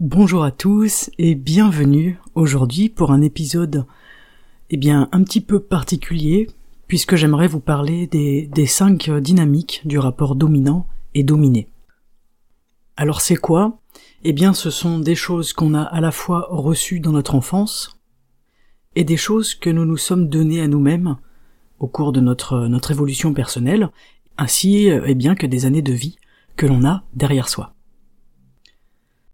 Bonjour à tous et bienvenue aujourd'hui pour un épisode eh bien un petit peu particulier puisque j'aimerais vous parler des, des cinq dynamiques du rapport dominant et dominé. Alors c'est quoi? Eh bien ce sont des choses qu'on a à la fois reçues dans notre enfance et des choses que nous nous sommes données à nous-mêmes au cours de notre, notre évolution personnelle, ainsi eh bien que des années de vie que l'on a derrière soi.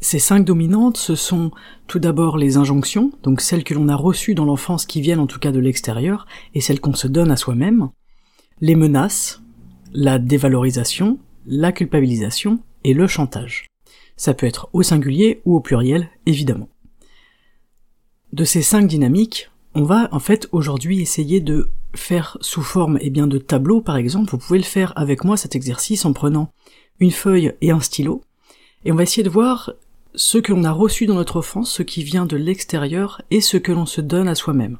Ces cinq dominantes, ce sont tout d'abord les injonctions, donc celles que l'on a reçues dans l'enfance qui viennent en tout cas de l'extérieur, et celles qu'on se donne à soi-même, les menaces, la dévalorisation, la culpabilisation et le chantage. Ça peut être au singulier ou au pluriel, évidemment. De ces cinq dynamiques, on va en fait aujourd'hui essayer de faire sous forme eh bien, de tableau par exemple, vous pouvez le faire avec moi cet exercice en prenant une feuille et un stylo, et on va essayer de voir ce que l'on a reçu dans notre enfance, ce qui vient de l'extérieur et ce que l'on se donne à soi-même.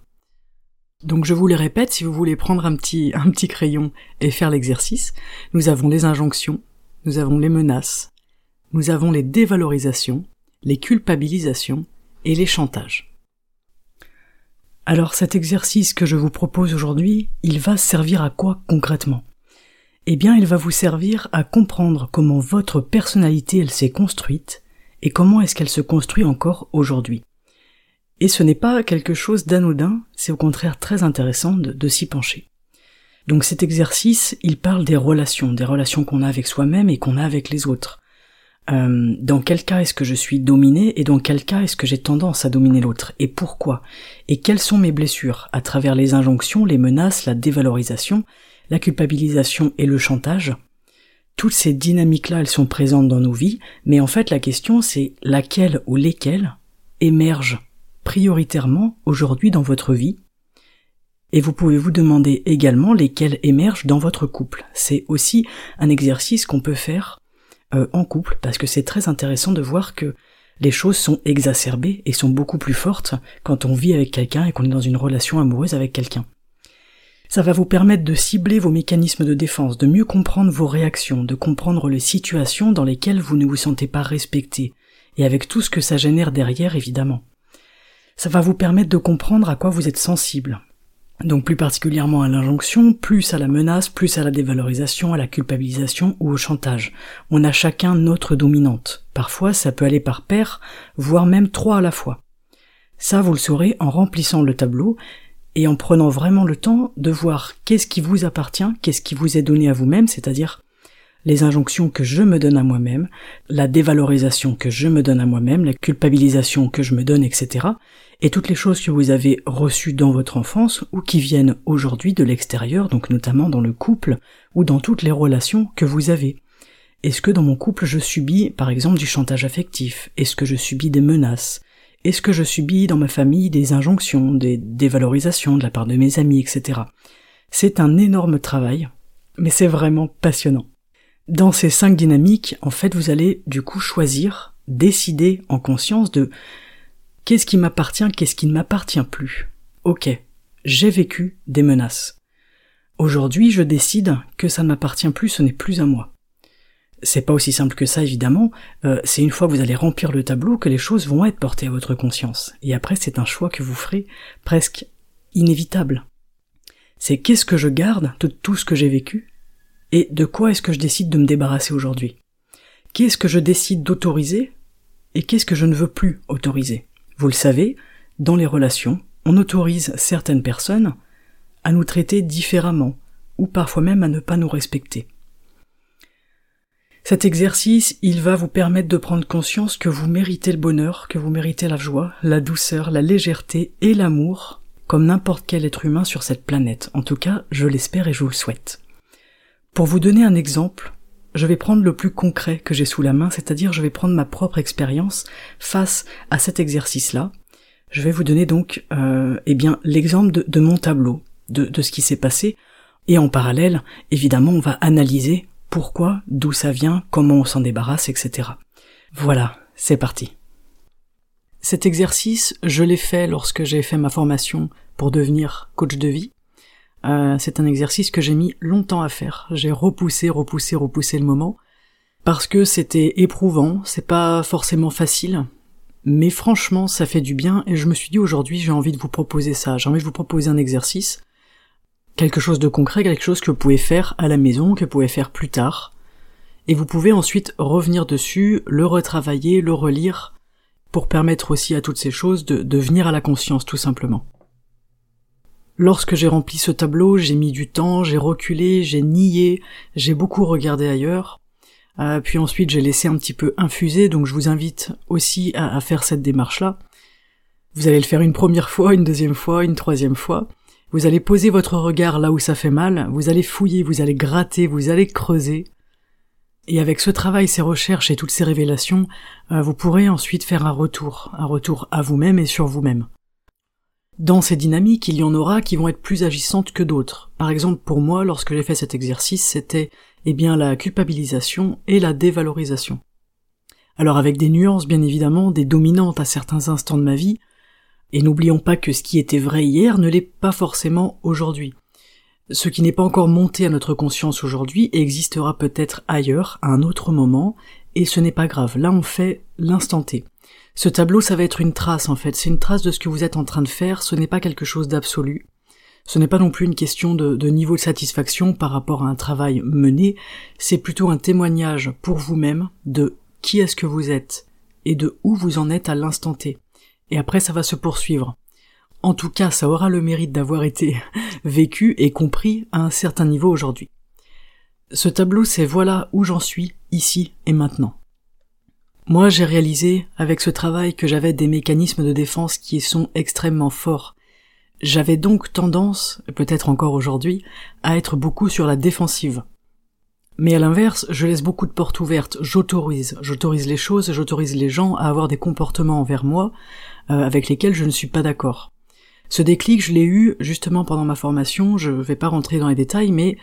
Donc je vous les répète, si vous voulez prendre un petit, un petit crayon et faire l'exercice, nous avons les injonctions, nous avons les menaces, nous avons les dévalorisations, les culpabilisations et les chantages. Alors cet exercice que je vous propose aujourd'hui, il va servir à quoi concrètement? Eh bien il va vous servir à comprendre comment votre personnalité elle s'est construite et comment est-ce qu'elle se construit encore aujourd'hui? Et ce n'est pas quelque chose d'anodin, c'est au contraire très intéressant de, s'y pencher. Donc cet exercice, il parle des relations, des relations qu'on a avec soi-même et qu'on a avec les autres. Euh, dans quel cas est-ce que je suis dominé et dans quel cas est-ce que j'ai tendance à dominer l'autre et pourquoi? Et quelles sont mes blessures? À travers les injonctions, les menaces, la dévalorisation, la culpabilisation et le chantage. Toutes ces dynamiques-là, elles sont présentes dans nos vies, mais en fait la question c'est laquelle ou lesquelles émergent prioritairement aujourd'hui dans votre vie? Et vous pouvez vous demander également lesquelles émergent dans votre couple. C'est aussi un exercice qu'on peut faire euh, en couple, parce que c'est très intéressant de voir que les choses sont exacerbées et sont beaucoup plus fortes quand on vit avec quelqu'un et qu'on est dans une relation amoureuse avec quelqu'un. Ça va vous permettre de cibler vos mécanismes de défense, de mieux comprendre vos réactions, de comprendre les situations dans lesquelles vous ne vous sentez pas respecté, et avec tout ce que ça génère derrière évidemment. Ça va vous permettre de comprendre à quoi vous êtes sensible, donc plus particulièrement à l'injonction, plus à la menace, plus à la dévalorisation, à la culpabilisation ou au chantage. On a chacun notre dominante. Parfois ça peut aller par paire, voire même trois à la fois. Ça vous le saurez en remplissant le tableau et en prenant vraiment le temps de voir qu'est-ce qui vous appartient, qu'est-ce qui vous est donné à vous-même, c'est-à-dire les injonctions que je me donne à moi-même, la dévalorisation que je me donne à moi-même, la culpabilisation que je me donne, etc et toutes les choses que vous avez reçues dans votre enfance ou qui viennent aujourd'hui de l'extérieur, donc notamment dans le couple ou dans toutes les relations que vous avez. Est-ce que dans mon couple je subis par exemple du chantage affectif? Est-ce que je subis des menaces? Est-ce que je subis dans ma famille des injonctions, des dévalorisations de la part de mes amis, etc. C'est un énorme travail, mais c'est vraiment passionnant. Dans ces cinq dynamiques, en fait, vous allez du coup choisir, décider en conscience de Qu'est-ce qui m'appartient, qu'est-ce qui ne m'appartient plus Ok, j'ai vécu des menaces. Aujourd'hui, je décide que ça ne m'appartient plus, ce n'est plus à moi. C'est pas aussi simple que ça, évidemment. Euh, c'est une fois que vous allez remplir le tableau que les choses vont être portées à votre conscience. Et après, c'est un choix que vous ferez presque inévitable. C'est qu'est-ce que je garde de tout ce que j'ai vécu et de quoi est-ce que je décide de me débarrasser aujourd'hui? Qu'est-ce que je décide d'autoriser et qu'est-ce que je ne veux plus autoriser? Vous le savez, dans les relations, on autorise certaines personnes à nous traiter différemment, ou parfois même à ne pas nous respecter. Cet exercice, il va vous permettre de prendre conscience que vous méritez le bonheur, que vous méritez la joie, la douceur, la légèreté et l'amour comme n'importe quel être humain sur cette planète. En tout cas, je l'espère et je vous le souhaite. Pour vous donner un exemple, je vais prendre le plus concret que j'ai sous la main, c'est-à-dire je vais prendre ma propre expérience face à cet exercice-là. Je vais vous donner donc euh, eh bien l'exemple de, mon tableau, de, de ce qui s'est passé, et en parallèle, évidemment, on va analyser pourquoi, d'où ça vient, comment on s'en débarrasse, etc. Voilà, c'est parti. Cet exercice, je l'ai fait lorsque j'ai fait ma formation pour devenir coach de vie. Euh, c'est un exercice que j'ai mis longtemps à faire. J'ai repoussé, repoussé, repoussé le moment parce que c'était éprouvant, c'est pas forcément facile, mais franchement ça fait du bien et je me suis dit aujourd'hui j'ai envie de vous proposer ça, j'ai envie de vous proposer un exercice, quelque chose de concret, quelque chose que vous pouvez faire à la maison, que vous pouvez faire plus tard, et vous pouvez ensuite revenir dessus, le retravailler, le relire, pour permettre aussi à toutes ces choses de, de venir à la conscience tout simplement. Lorsque j'ai rempli ce tableau, j'ai mis du temps, j'ai reculé, j'ai nié, j'ai beaucoup regardé ailleurs, euh, puis ensuite j'ai laissé un petit peu infuser, donc je vous invite aussi à, à faire cette démarche-là. Vous allez le faire une première fois, une deuxième fois, une troisième fois. Vous allez poser votre regard là où ça fait mal, vous allez fouiller, vous allez gratter, vous allez creuser, et avec ce travail, ces recherches et toutes ces révélations, euh, vous pourrez ensuite faire un retour, un retour à vous-même et sur vous-même. Dans ces dynamiques, il y en aura qui vont être plus agissantes que d'autres. Par exemple, pour moi, lorsque j'ai fait cet exercice, c'était, eh bien, la culpabilisation et la dévalorisation. Alors avec des nuances, bien évidemment, des dominantes à certains instants de ma vie, et n'oublions pas que ce qui était vrai hier ne l'est pas forcément aujourd'hui. Ce qui n'est pas encore monté à notre conscience aujourd'hui existera peut-être ailleurs, à un autre moment, et ce n'est pas grave. Là, on fait l'instant T. Ce tableau, ça va être une trace, en fait. C'est une trace de ce que vous êtes en train de faire. Ce n'est pas quelque chose d'absolu. Ce n'est pas non plus une question de, niveau de satisfaction par rapport à un travail mené. C'est plutôt un témoignage pour vous-même de qui est-ce que vous êtes et de où vous en êtes à l'instant T. Et après, ça va se poursuivre. En tout cas, ça aura le mérite d'avoir été vécu et compris à un certain niveau aujourd'hui. Ce tableau, c'est voilà où j'en suis, ici et maintenant. Moi, j'ai réalisé avec ce travail que j'avais des mécanismes de défense qui sont extrêmement forts. J'avais donc tendance, peut-être encore aujourd'hui, à être beaucoup sur la défensive. Mais à l'inverse, je laisse beaucoup de portes ouvertes, j'autorise, j'autorise les choses, j'autorise les gens à avoir des comportements envers moi avec lesquels je ne suis pas d'accord. Ce déclic, je l'ai eu justement pendant ma formation, je vais pas rentrer dans les détails, mais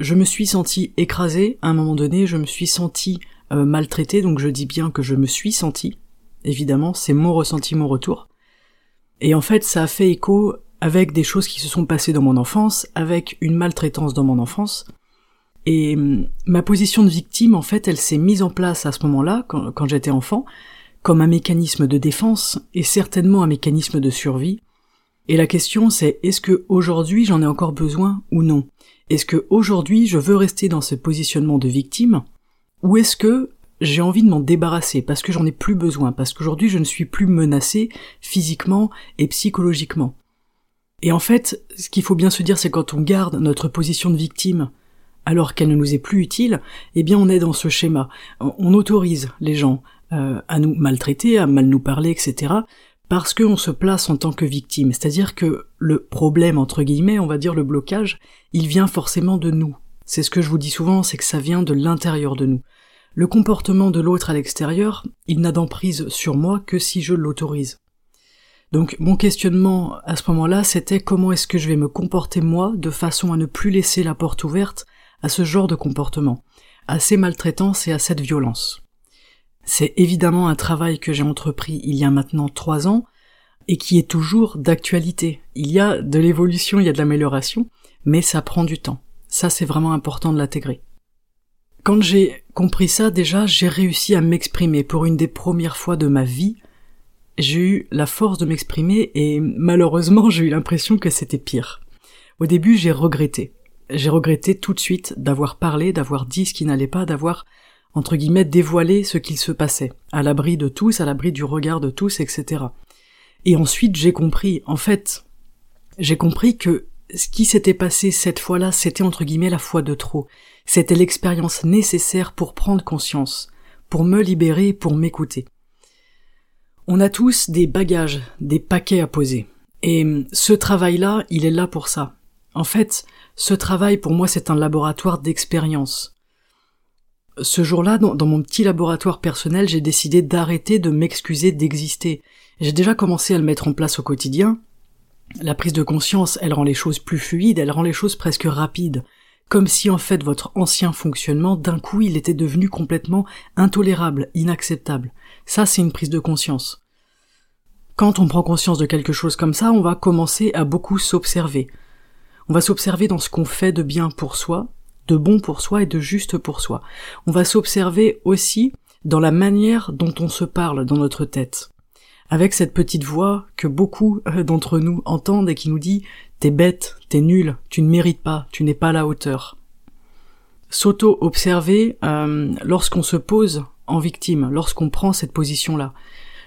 je me suis senti écrasé à un moment donné, je me suis senti euh, maltraité, donc je dis bien que je me suis senti, évidemment, c'est mon ressenti, mon retour. Et en fait, ça a fait écho avec des choses qui se sont passées dans mon enfance, avec une maltraitance dans mon enfance. Et hum, ma position de victime, en fait, elle s'est mise en place à ce moment-là, quand j'étais enfant, comme un mécanisme de défense et certainement un mécanisme de survie, et la question c'est est-ce que aujourd'hui j'en ai encore besoin ou non? Est-ce que aujourd'hui je veux rester dans ce positionnement de victime? Ou est-ce que j'ai envie de m'en débarrasser parce que j'en ai plus besoin, parce qu'aujourd'hui je ne suis plus menacé physiquement et psychologiquement? Et en fait, ce qu'il faut bien se dire, c'est quand on garde notre position de victime alors qu'elle ne nous est plus utile, eh bien on est dans ce schéma. On autorise les gens euh, à nous maltraiter, à mal nous parler, etc parce qu'on se place en tant que victime. C'est-à-dire que le problème, entre guillemets, on va dire le blocage, il vient forcément de nous. C'est ce que je vous dis souvent, c'est que ça vient de l'intérieur de nous. Le comportement de l'autre à l'extérieur, il n'a d'emprise sur moi que si je l'autorise. Donc mon questionnement à ce moment-là, c'était comment est-ce que je vais me comporter moi de façon à ne plus laisser la porte ouverte à ce genre de comportement, à ces maltraitances et à cette violence. C'est évidemment un travail que j'ai entrepris il y a maintenant trois ans et qui est toujours d'actualité. Il y a de l'évolution, il y a de l'amélioration, mais ça prend du temps. Ça, c'est vraiment important de l'intégrer. Quand j'ai compris ça, déjà, j'ai réussi à m'exprimer pour une des premières fois de ma vie. J'ai eu la force de m'exprimer et malheureusement, j'ai eu l'impression que c'était pire. Au début, j'ai regretté. J'ai regretté tout de suite d'avoir parlé, d'avoir dit ce qui n'allait pas, d'avoir entre guillemets, dévoiler ce qu'il se passait, à l'abri de tous, à l'abri du regard de tous, etc. Et ensuite, j'ai compris, en fait, j'ai compris que ce qui s'était passé cette fois-là, c'était entre guillemets la fois de trop. C'était l'expérience nécessaire pour prendre conscience, pour me libérer, pour m'écouter. On a tous des bagages, des paquets à poser. Et ce travail-là, il est là pour ça. En fait, ce travail pour moi c'est un laboratoire d'expérience. Ce jour-là, dans, mon petit laboratoire personnel, j'ai décidé d'arrêter de m'excuser d'exister. J'ai déjà commencé à le mettre en place au quotidien. La prise de conscience, elle rend les choses plus fluides, elle rend les choses presque rapides. Comme si en fait votre ancien fonctionnement, d'un coup, il était devenu complètement intolérable, inacceptable. Ça, c'est une prise de conscience. Quand on prend conscience de quelque chose comme ça, on va commencer à beaucoup s'observer. On va s'observer dans ce qu'on fait de bien pour soi, de bon pour soi et de juste pour soi. On va s'observer aussi dans la manière dont on se parle dans notre tête. Avec cette petite voix que beaucoup euh, d'entre nous entendent et qui nous dit T'es bête, t'es nul, tu ne mérites pas, tu n'es pas à la hauteur. S'auto-observer euh, lorsqu'on se pose en victime, lorsqu'on prend cette position-là.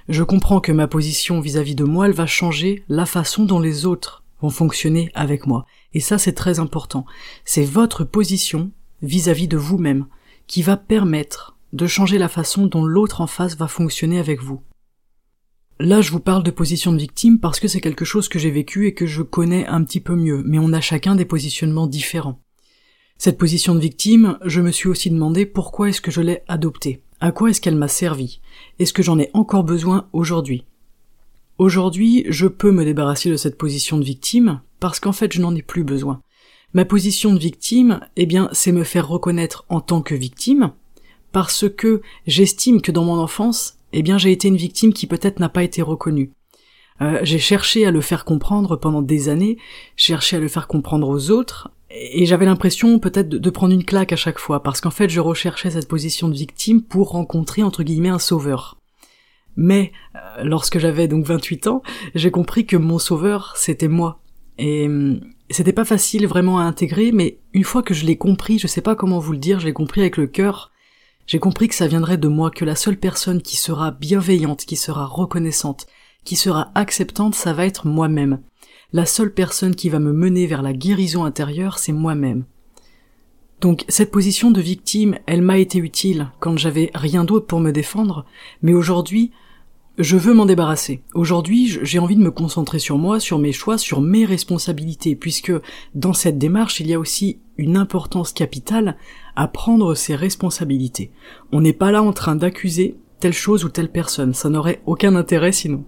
Je comprends que ma position vis-à-vis -vis de moi, elle va changer la façon dont les autres vont fonctionner avec moi. Et ça, c'est très important. C'est votre position vis-à-vis de vous-même qui va permettre de changer la façon dont l'autre en face va fonctionner avec vous. Là, je vous parle de position de victime parce que c'est quelque chose que j'ai vécu et que je connais un petit peu mieux, mais on a chacun des positionnements différents. Cette position de victime, je me suis aussi demandé pourquoi est-ce que je l'ai adoptée, à quoi est-ce qu'elle m'a servi, est-ce que j'en ai encore besoin aujourd'hui? Aujourd'hui, je peux me débarrasser de cette position de victime parce qu'en fait je n'en ai plus besoin. Ma position de victime, eh bien, c'est me faire reconnaître en tant que victime, parce que j'estime que dans mon enfance, eh bien, j'ai été une victime qui peut-être n'a pas été reconnue. Euh, j'ai cherché à le faire comprendre pendant des années, cherché à le faire comprendre aux autres, et j'avais l'impression peut-être de, de, prendre une claque à chaque fois, parce qu'en fait je recherchais cette position de victime pour rencontrer entre guillemets un sauveur. Mais euh, lorsque j'avais donc 28 ans, j'ai compris que mon sauveur c'était moi, et hum, c'était pas facile vraiment à intégrer, mais une fois que je l'ai compris, je sais pas comment vous le dire, je l'ai compris avec le cœur, j'ai compris que ça viendrait de moi, que la seule personne qui sera bienveillante, qui sera reconnaissante, qui sera acceptante, ça va être moi-même. La seule personne qui va me mener vers la guérison intérieure, c'est moi-même. Donc cette position de victime, elle m'a été utile quand j'avais rien d'autre pour me défendre, mais aujourd'hui, je veux m'en débarrasser. Aujourd'hui, j'ai envie de me concentrer sur moi, sur mes choix, sur mes responsabilités, puisque dans cette démarche, il y a aussi une importance capitale à prendre ses responsabilités. On n'est pas là en train d'accuser telle chose ou telle personne, ça n'aurait aucun intérêt sinon.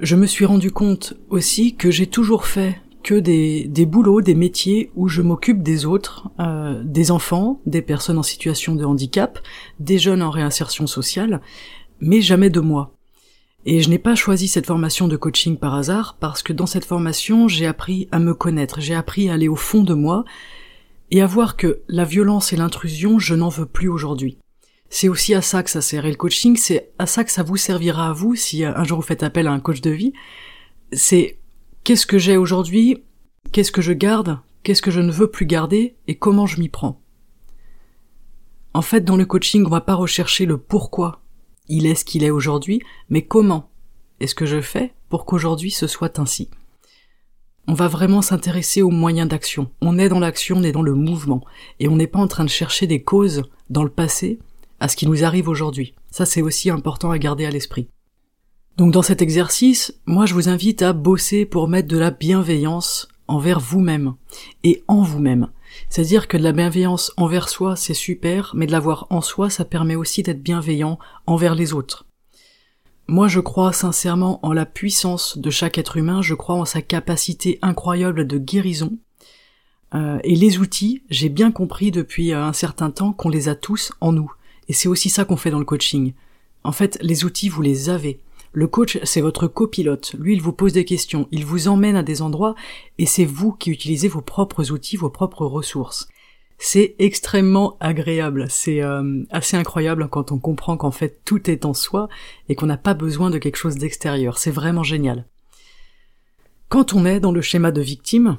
Je me suis rendu compte aussi que j'ai toujours fait que des, des boulots, des métiers où je m'occupe des autres, euh, des enfants, des personnes en situation de handicap, des jeunes en réinsertion sociale, mais jamais de moi. Et je n'ai pas choisi cette formation de coaching par hasard parce que dans cette formation, j'ai appris à me connaître, j'ai appris à aller au fond de moi et à voir que la violence et l'intrusion, je n'en veux plus aujourd'hui. C'est aussi à ça que ça sert. Et le coaching, c'est à ça que ça vous servira à vous si un jour vous faites appel à un coach de vie. C'est qu'est-ce que j'ai aujourd'hui, qu'est-ce que je garde, qu'est-ce que je ne veux plus garder? Et comment je m'y prends? En fait, dans le coaching, on va pas rechercher le pourquoi il est ce qu'il est aujourd'hui, mais comment est-ce que je fais pour qu'aujourd'hui ce soit ainsi? On va vraiment s'intéresser aux moyens d'action. On est dans l'action, on est dans le mouvement, et on n'est pas en train de chercher des causes dans le passé à ce qui nous arrive aujourd'hui. Ça c'est aussi important à garder à l'esprit. Donc dans cet exercice, moi je vous invite à bosser pour mettre de la bienveillance envers vous-même et en vous-même. C'est-à-dire que de la bienveillance envers soi, c'est super, mais de l'avoir en soi, ça permet aussi d'être bienveillant envers les autres. Moi, je crois sincèrement en la puissance de chaque être humain, je crois en sa capacité incroyable de guérison. Euh, et les outils, j'ai bien compris depuis euh, un certain temps qu'on les a tous en nous. Et c'est aussi ça qu'on fait dans le coaching. En fait, les outils, vous les avez. Le coach, c'est votre copilote. Lui, il vous pose des questions, il vous emmène à des endroits, et c'est vous qui utilisez vos propres outils, vos propres ressources. C'est extrêmement agréable, c'est euh, assez incroyable quand on comprend qu'en fait tout est en soi et qu'on n'a pas besoin de quelque chose d'extérieur. C'est vraiment génial. Quand on est dans le schéma de victime,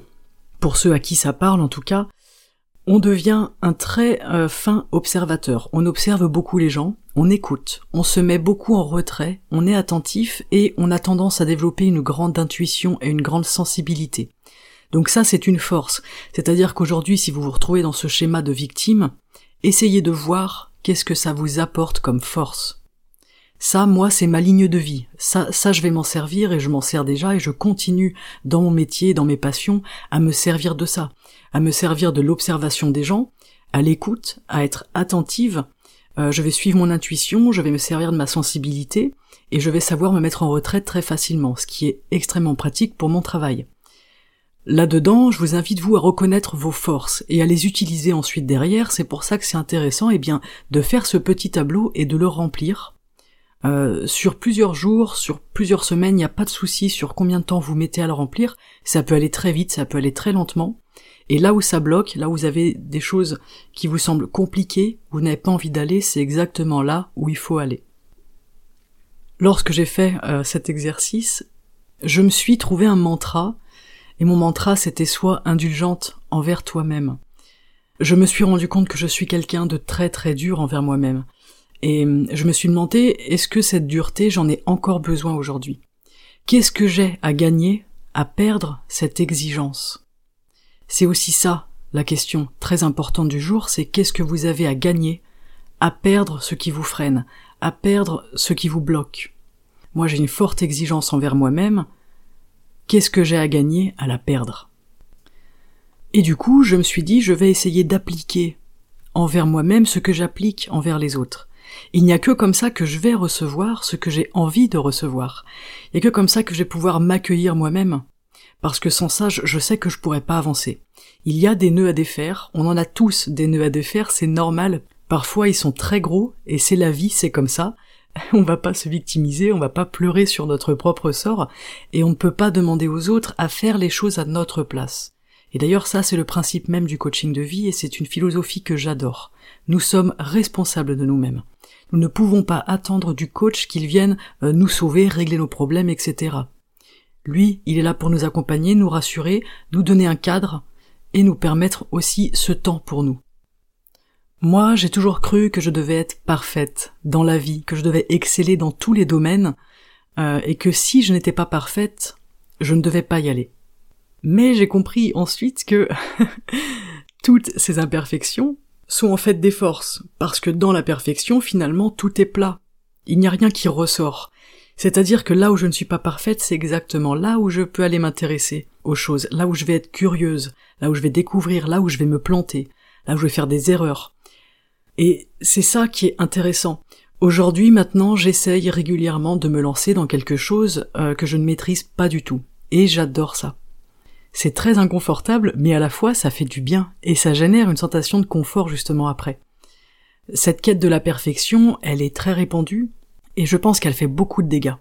pour ceux à qui ça parle en tout cas, on devient un très euh, fin observateur. On observe beaucoup les gens, on écoute, on se met beaucoup en retrait, on est attentif et on a tendance à développer une grande intuition et une grande sensibilité. Donc ça c'est une force. C'est-à-dire qu'aujourd'hui si vous vous retrouvez dans ce schéma de victime, essayez de voir qu'est-ce que ça vous apporte comme force. Ça, moi, c'est ma ligne de vie. Ça, ça, je vais m'en servir et je m'en sers déjà et je continue dans mon métier, dans mes passions, à me servir de ça, à me servir de l'observation des gens, à l'écoute, à être attentive. Euh, je vais suivre mon intuition, je vais me servir de ma sensibilité et je vais savoir me mettre en retraite très facilement, ce qui est extrêmement pratique pour mon travail. Là-dedans, je vous invite vous à reconnaître vos forces et à les utiliser ensuite derrière. C'est pour ça que c'est intéressant, eh bien, de faire ce petit tableau et de le remplir. Euh, sur plusieurs jours, sur plusieurs semaines, il n'y a pas de souci sur combien de temps vous mettez à le remplir. Ça peut aller très vite, ça peut aller très lentement. Et là où ça bloque, là où vous avez des choses qui vous semblent compliquées, vous n'avez pas envie d'aller, c'est exactement là où il faut aller. Lorsque j'ai fait euh, cet exercice, je me suis trouvé un mantra et mon mantra c'était soit indulgente envers toi-même. Je me suis rendu compte que je suis quelqu'un de très très dur envers moi-même. Et hum, je me suis demandé, est-ce que cette dureté, j'en ai encore besoin aujourd'hui? Qu'est-ce que j'ai à gagner, à perdre cette exigence? C'est aussi ça, la question très importante du jour, c'est qu'est-ce que vous avez à gagner, à perdre ce qui vous freine, à perdre ce qui vous bloque. Moi j'ai une forte exigence envers moi-même, Qu'est-ce que j'ai à gagner à la perdre? Et du coup, je me suis dit, je vais essayer d'appliquer envers moi-même ce que j'applique envers les autres. Il n'y a que comme ça que je vais recevoir ce que j'ai envie de recevoir. Il n'y a que comme ça que je vais pouvoir m'accueillir moi-même. Parce que sans ça, je sais que je pourrais pas avancer. Il y a des nœuds à défaire, on en a tous des nœuds à défaire, c'est normal. Parfois ils sont très gros, et c'est la vie, c'est comme ça. on va pas se victimiser, on va pas pleurer sur notre propre sort, et on ne peut pas demander aux autres à faire les choses à notre place. Et d'ailleurs ça c'est le principe même du coaching de vie et c'est une philosophie que j'adore. Nous sommes responsables de nous-mêmes. Nous ne pouvons pas attendre du coach qu'il vienne euh, nous sauver, régler nos problèmes, etc. Lui, il est là pour nous accompagner, nous rassurer, nous donner un cadre, et nous permettre aussi ce temps pour nous. Moi, j'ai toujours cru que je devais être parfaite dans la vie, que je devais exceller dans tous les domaines, euh, et que si je n'étais pas parfaite, je ne devais pas y aller. Mais j'ai compris ensuite que toutes ces imperfections sont en fait des forces, parce que dans la perfection, finalement, tout est plat. Il n'y a rien qui ressort. C'est-à-dire que là où je ne suis pas parfaite, c'est exactement là où je peux aller m'intéresser aux choses, là où je vais être curieuse, là où je vais découvrir, là où je vais me planter, là où je vais faire des erreurs, et c'est ça qui est intéressant. Aujourd'hui, maintenant, j'essaye régulièrement de me lancer dans quelque chose euh, que je ne maîtrise pas du tout. Et j'adore ça. C'est très inconfortable, mais à la fois ça fait du bien, et ça génère une sensation de confort justement après. Cette quête de la perfection, elle est très répandue, et je pense qu'elle fait beaucoup de dégâts.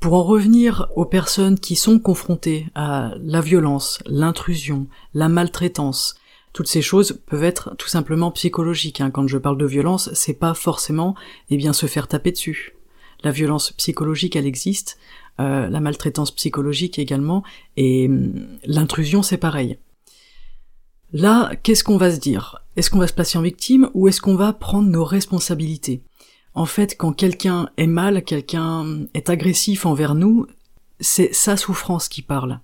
Pour en revenir aux personnes qui sont confrontées à la violence, l'intrusion, la maltraitance, toutes ces choses peuvent être tout simplement psychologiques. Hein. Quand je parle de violence, c'est pas forcément eh bien se faire taper dessus. La violence psychologique, elle existe, euh, la maltraitance psychologique également, et hum, l'intrusion, c'est pareil. Là, qu'est-ce qu'on va se dire? Est-ce qu'on va se passer en victime ou est-ce qu'on va prendre nos responsabilités? En fait, quand quelqu'un est mal, quelqu'un est agressif envers nous, c'est sa souffrance qui parle.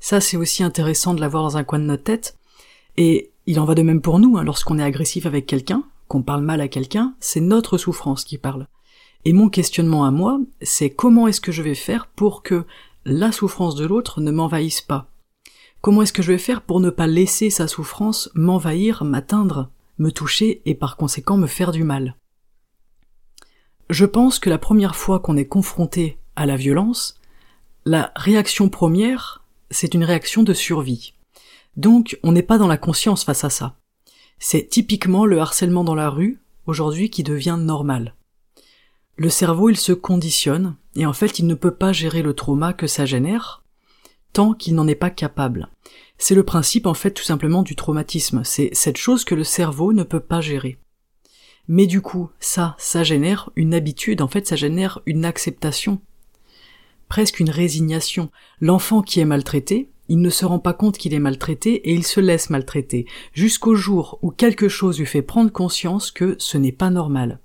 Ça, c'est aussi intéressant de l'avoir dans un coin de notre tête, et il en va de même pour nous, hein, lorsqu'on est agressif avec quelqu'un, qu'on parle mal à quelqu'un, c'est notre souffrance qui parle. Et mon questionnement à moi, c'est comment est-ce que je vais faire pour que la souffrance de l'autre ne m'envahisse pas? Comment est-ce que je vais faire pour ne pas laisser sa souffrance m'envahir, m'atteindre, me toucher et par conséquent me faire du mal? Je pense que la première fois qu'on est confronté à la violence, la réaction première, c'est une réaction de survie. Donc on n'est pas dans la conscience face à ça. C'est typiquement le harcèlement dans la rue, aujourd'hui, qui devient normal. Le cerveau, il se conditionne, et en fait, il ne peut pas gérer le trauma que ça génère, tant qu'il n'en est pas capable. C'est le principe, en fait, tout simplement du traumatisme. C'est cette chose que le cerveau ne peut pas gérer. Mais du coup, ça, ça génère une habitude, en fait, ça génère une acceptation. Presque une résignation. L'enfant qui est maltraité, il ne se rend pas compte qu'il est maltraité et il se laisse maltraiter, jusqu'au jour où quelque chose lui fait prendre conscience que ce n'est pas normal.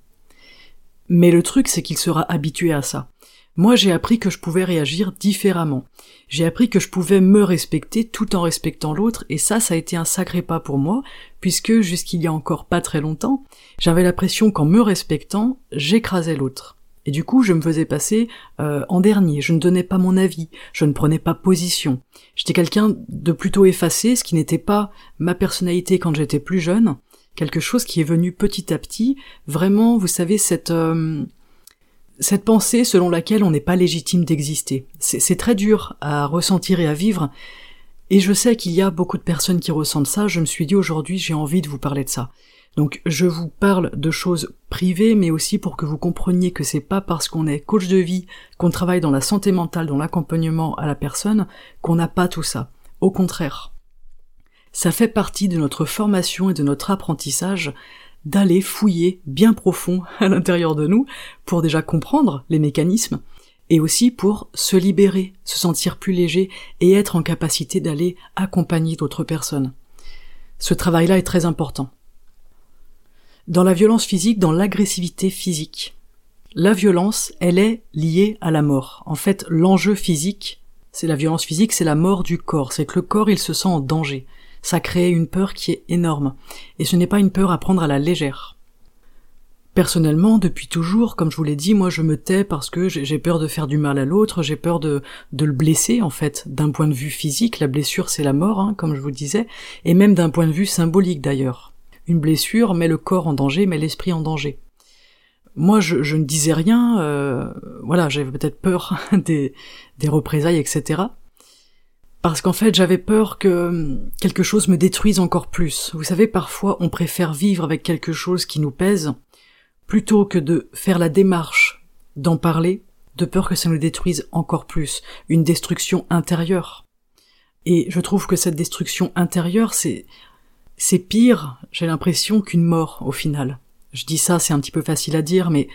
Mais le truc, c'est qu'il sera habitué à ça. Moi, j'ai appris que je pouvais réagir différemment. J'ai appris que je pouvais me respecter tout en respectant l'autre, et ça, ça a été un sacré pas pour moi, puisque jusqu'il y a encore pas très longtemps, j'avais l'impression qu'en me respectant, j'écrasais l'autre. Et du coup, je me faisais passer euh, en dernier, je ne donnais pas mon avis, je ne prenais pas position. J'étais quelqu'un de plutôt effacé, ce qui n'était pas ma personnalité quand j'étais plus jeune, quelque chose qui est venu petit à petit, vraiment, vous savez, cette... Euh, cette pensée selon laquelle on n'est pas légitime d'exister. C'est très dur à ressentir et à vivre, et je sais qu'il y a beaucoup de personnes qui ressentent ça, je me suis dit aujourd'hui j'ai envie de vous parler de ça. Donc je vous parle de choses privées, mais aussi pour que vous compreniez que c'est pas parce qu'on est coach de vie, qu'on travaille dans la santé mentale, dans l'accompagnement à la personne, qu'on n'a pas tout ça. Au contraire. Ça fait partie de notre formation et de notre apprentissage d'aller fouiller bien profond à l'intérieur de nous pour déjà comprendre les mécanismes et aussi pour se libérer, se sentir plus léger et être en capacité d'aller accompagner d'autres personnes. Ce travail-là est très important. Dans la violence physique, dans l'agressivité physique, la violence, elle est liée à la mort. En fait, l'enjeu physique, c'est la violence physique, c'est la mort du corps. C'est que le corps, il se sent en danger ça crée une peur qui est énorme, et ce n'est pas une peur à prendre à la légère. Personnellement, depuis toujours, comme je vous l'ai dit, moi je me tais parce que j'ai peur de faire du mal à l'autre, j'ai peur de, le blesser en fait, d'un point de vue physique, la blessure c'est la mort, hein, comme je vous disais, et même d'un point de vue symbolique d'ailleurs. Une blessure met le corps en danger, met l'esprit en danger. Moi, je, ne disais rien, euh, voilà, j'avais peut-être peur des représailles, etc parce qu'en fait j'avais peur que hum, quelque chose me détruise encore plus. Vous savez, parfois on préfère vivre avec quelque chose qui nous pèse, plutôt que de faire la démarche d'en parler, de peur que ça nous détruise encore plus, une destruction intérieure. Et je trouve que cette destruction intérieure, c'est c'est pire, j'ai l'impression, qu'une mort au final. Je dis ça, c'est un petit peu facile à dire, mais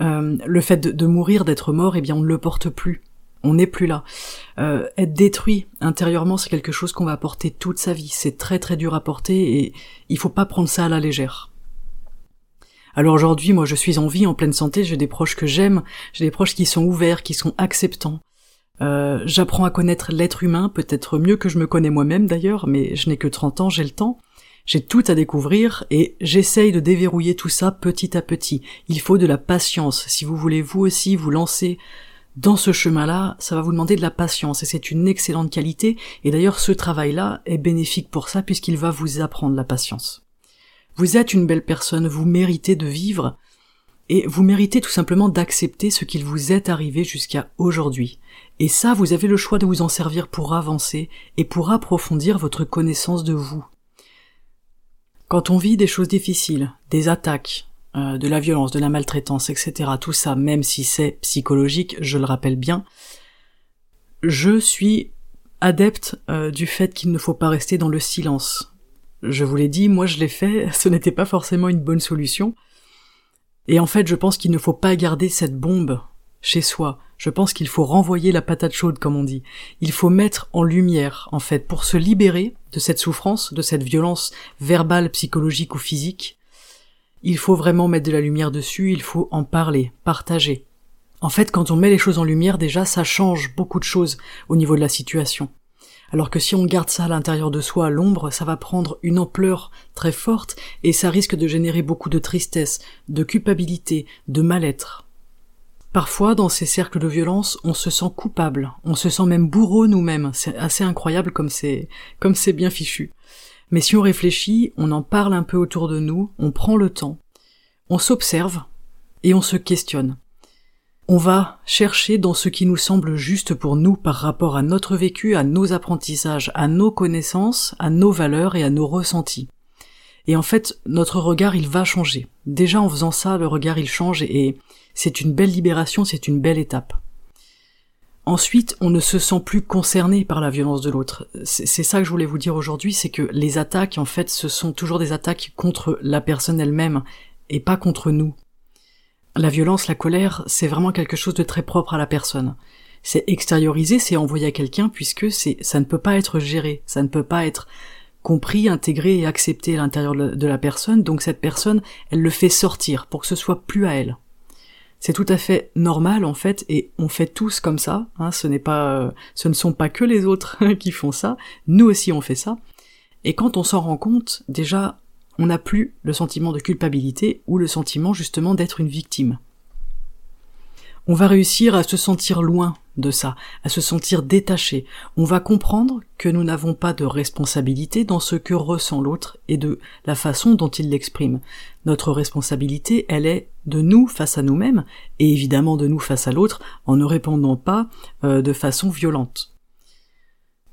euh, le fait de, de mourir, d'être mort, eh bien on ne le porte plus on n'est plus là. Euh, être détruit intérieurement, c'est quelque chose qu'on va porter toute sa vie. C'est très très dur à porter et il faut pas prendre ça à la légère. Alors aujourd'hui, moi je suis en vie, en pleine santé, j'ai des proches que j'aime, j'ai des proches qui sont ouverts, qui sont acceptants. Euh, j'apprends à connaître l'être humain, peut-être mieux que je me connais moi-même d'ailleurs, mais je n'ai que 30 ans, j'ai le temps. J'ai tout à découvrir et j'essaye de déverrouiller tout ça petit à petit. Il faut de la patience. Si vous voulez vous aussi vous lancer dans ce chemin-là, ça va vous demander de la patience et c'est une excellente qualité et d'ailleurs ce travail-là est bénéfique pour ça puisqu'il va vous apprendre la patience. Vous êtes une belle personne, vous méritez de vivre et vous méritez tout simplement d'accepter ce qu'il vous est arrivé jusqu'à aujourd'hui. Et ça, vous avez le choix de vous en servir pour avancer et pour approfondir votre connaissance de vous. Quand on vit des choses difficiles, des attaques, euh, de la violence, de la maltraitance, etc. Tout ça, même si c'est psychologique, je le rappelle bien, je suis adepte euh, du fait qu'il ne faut pas rester dans le silence. Je vous l'ai dit, moi je l'ai fait, ce n'était pas forcément une bonne solution. Et en fait, je pense qu'il ne faut pas garder cette bombe chez soi. Je pense qu'il faut renvoyer la patate chaude, comme on dit. Il faut mettre en lumière, en fait, pour se libérer de cette souffrance, de cette violence verbale, psychologique ou physique, il faut vraiment mettre de la lumière dessus, il faut en parler, partager. En fait, quand on met les choses en lumière, déjà, ça change beaucoup de choses au niveau de la situation. Alors que si on garde ça à l'intérieur de soi, à l'ombre, ça va prendre une ampleur très forte et ça risque de générer beaucoup de tristesse, de culpabilité, de mal-être. Parfois, dans ces cercles de violence, on se sent coupable, on se sent même bourreau nous-mêmes. C'est assez incroyable comme c'est, comme c'est bien fichu. Mais si on réfléchit, on en parle un peu autour de nous, on prend le temps, on s'observe et on se questionne. On va chercher dans ce qui nous semble juste pour nous par rapport à notre vécu, à nos apprentissages, à nos connaissances, à nos valeurs et à nos ressentis. Et en fait, notre regard, il va changer. Déjà en faisant ça, le regard, il change et c'est une belle libération, c'est une belle étape. Ensuite, on ne se sent plus concerné par la violence de l'autre. C'est ça que je voulais vous dire aujourd'hui, c'est que les attaques, en fait, ce sont toujours des attaques contre la personne elle-même et pas contre nous. La violence, la colère, c'est vraiment quelque chose de très propre à la personne. C'est extériorisé, c'est envoyé à quelqu'un puisque c'est, ça ne peut pas être géré, ça ne peut pas être compris, intégré et accepté à l'intérieur de la personne, donc cette personne, elle le fait sortir pour que ce soit plus à elle. C'est tout à fait normal en fait, et on fait tous comme ça. Hein, ce n'est pas, euh, ce ne sont pas que les autres qui font ça. Nous aussi on fait ça. Et quand on s'en rend compte, déjà, on n'a plus le sentiment de culpabilité ou le sentiment justement d'être une victime. On va réussir à se sentir loin de ça, à se sentir détaché. On va comprendre que nous n'avons pas de responsabilité dans ce que ressent l'autre et de la façon dont il l'exprime. Notre responsabilité, elle est de nous face à nous-mêmes et évidemment de nous face à l'autre en ne répondant pas euh, de façon violente.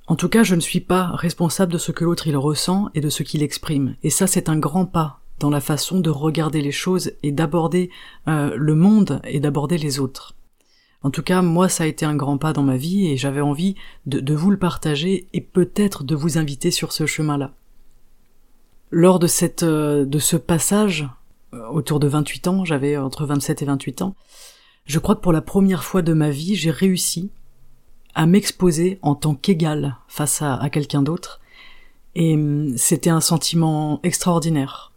En tout cas, je ne suis pas responsable de ce que l'autre il ressent et de ce qu'il exprime. Et ça, c'est un grand pas dans la façon de regarder les choses et d'aborder euh, le monde et d'aborder les autres. En tout cas, moi, ça a été un grand pas dans ma vie et j'avais envie de, vous le partager et peut-être de vous inviter sur ce chemin-là. Lors euh, de ce passage, euh, autour de 28 ans, j'avais entre 27 et 28 ans, je crois que pour la première fois de ma vie, j'ai réussi à m'exposer en tant qu'égal face à, à quelqu'un d'autre. Et hum, c'était un sentiment extraordinaire.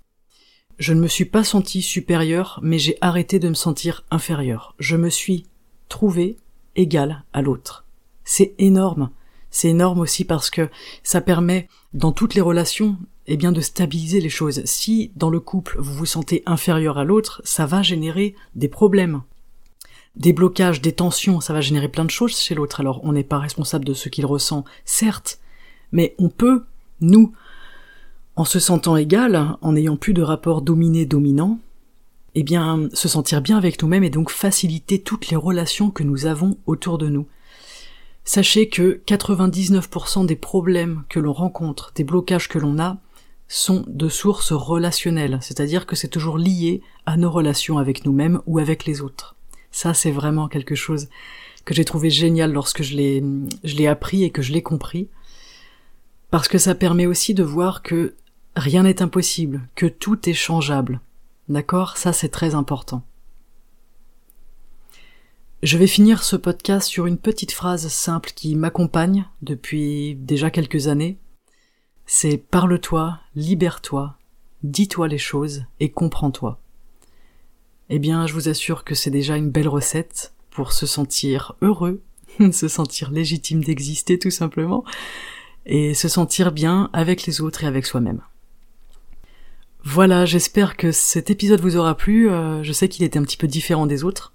Je ne me suis pas senti supérieur, mais j'ai arrêté de me sentir inférieur. Je me suis trouvé égal à l'autre. C'est énorme. C'est énorme aussi parce que ça permet, dans toutes les relations, eh bien, de stabiliser les choses. Si, dans le couple, vous vous sentez inférieur à l'autre, ça va générer des problèmes. Des blocages, des tensions, ça va générer plein de choses chez l'autre. Alors, on n'est pas responsable de ce qu'il ressent, certes, mais on peut, nous, en se sentant égal, en n'ayant plus de rapport dominé-dominant, eh bien, se sentir bien avec nous-mêmes et donc faciliter toutes les relations que nous avons autour de nous. Sachez que 99% des problèmes que l'on rencontre, des blocages que l'on a, sont de sources relationnelles, c'est-à-dire que c'est toujours lié à nos relations avec nous-mêmes ou avec les autres. Ça, c'est vraiment quelque chose que j'ai trouvé génial lorsque je l'ai, je l'ai appris et que je l'ai compris, parce que ça permet aussi de voir que rien n'est impossible, que tout est changeable, D'accord? Ça c'est très important. Je vais finir ce podcast sur une petite phrase simple qui m'accompagne depuis déjà quelques années. C'est parle-toi, libère-toi, dis-toi les choses et comprends-toi. Eh bien, je vous assure que c'est déjà une belle recette pour se sentir heureux, se sentir légitime d'exister tout simplement, et se sentir bien avec les autres et avec soi-même. Voilà, j'espère que cet épisode vous aura plu. Euh, je sais qu'il était un petit peu différent des autres.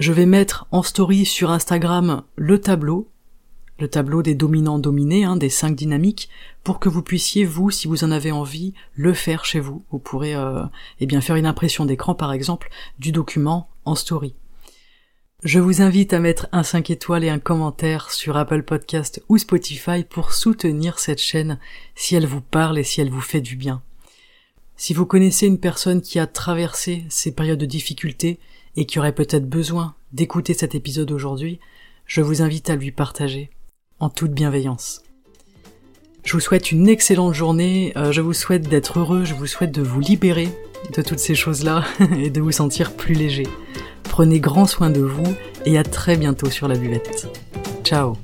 Je vais mettre en story sur Instagram le tableau, le tableau des dominants dominés, hein, des cinq dynamiques, pour que vous puissiez, vous, si vous en avez envie, le faire chez vous. Vous pourrez euh, eh bien faire une impression d'écran, par exemple, du document en story. Je vous invite à mettre un 5 étoiles et un commentaire sur Apple Podcast ou Spotify pour soutenir cette chaîne si elle vous parle et si elle vous fait du bien. Si vous connaissez une personne qui a traversé ces périodes de difficulté et qui aurait peut-être besoin d'écouter cet épisode aujourd'hui, je vous invite à lui partager, en toute bienveillance. Je vous souhaite une excellente journée, euh, je vous souhaite d'être heureux, je vous souhaite de vous libérer de toutes ces choses-là et de vous sentir plus léger. Prenez grand soin de vous et à très bientôt sur la buvette. Ciao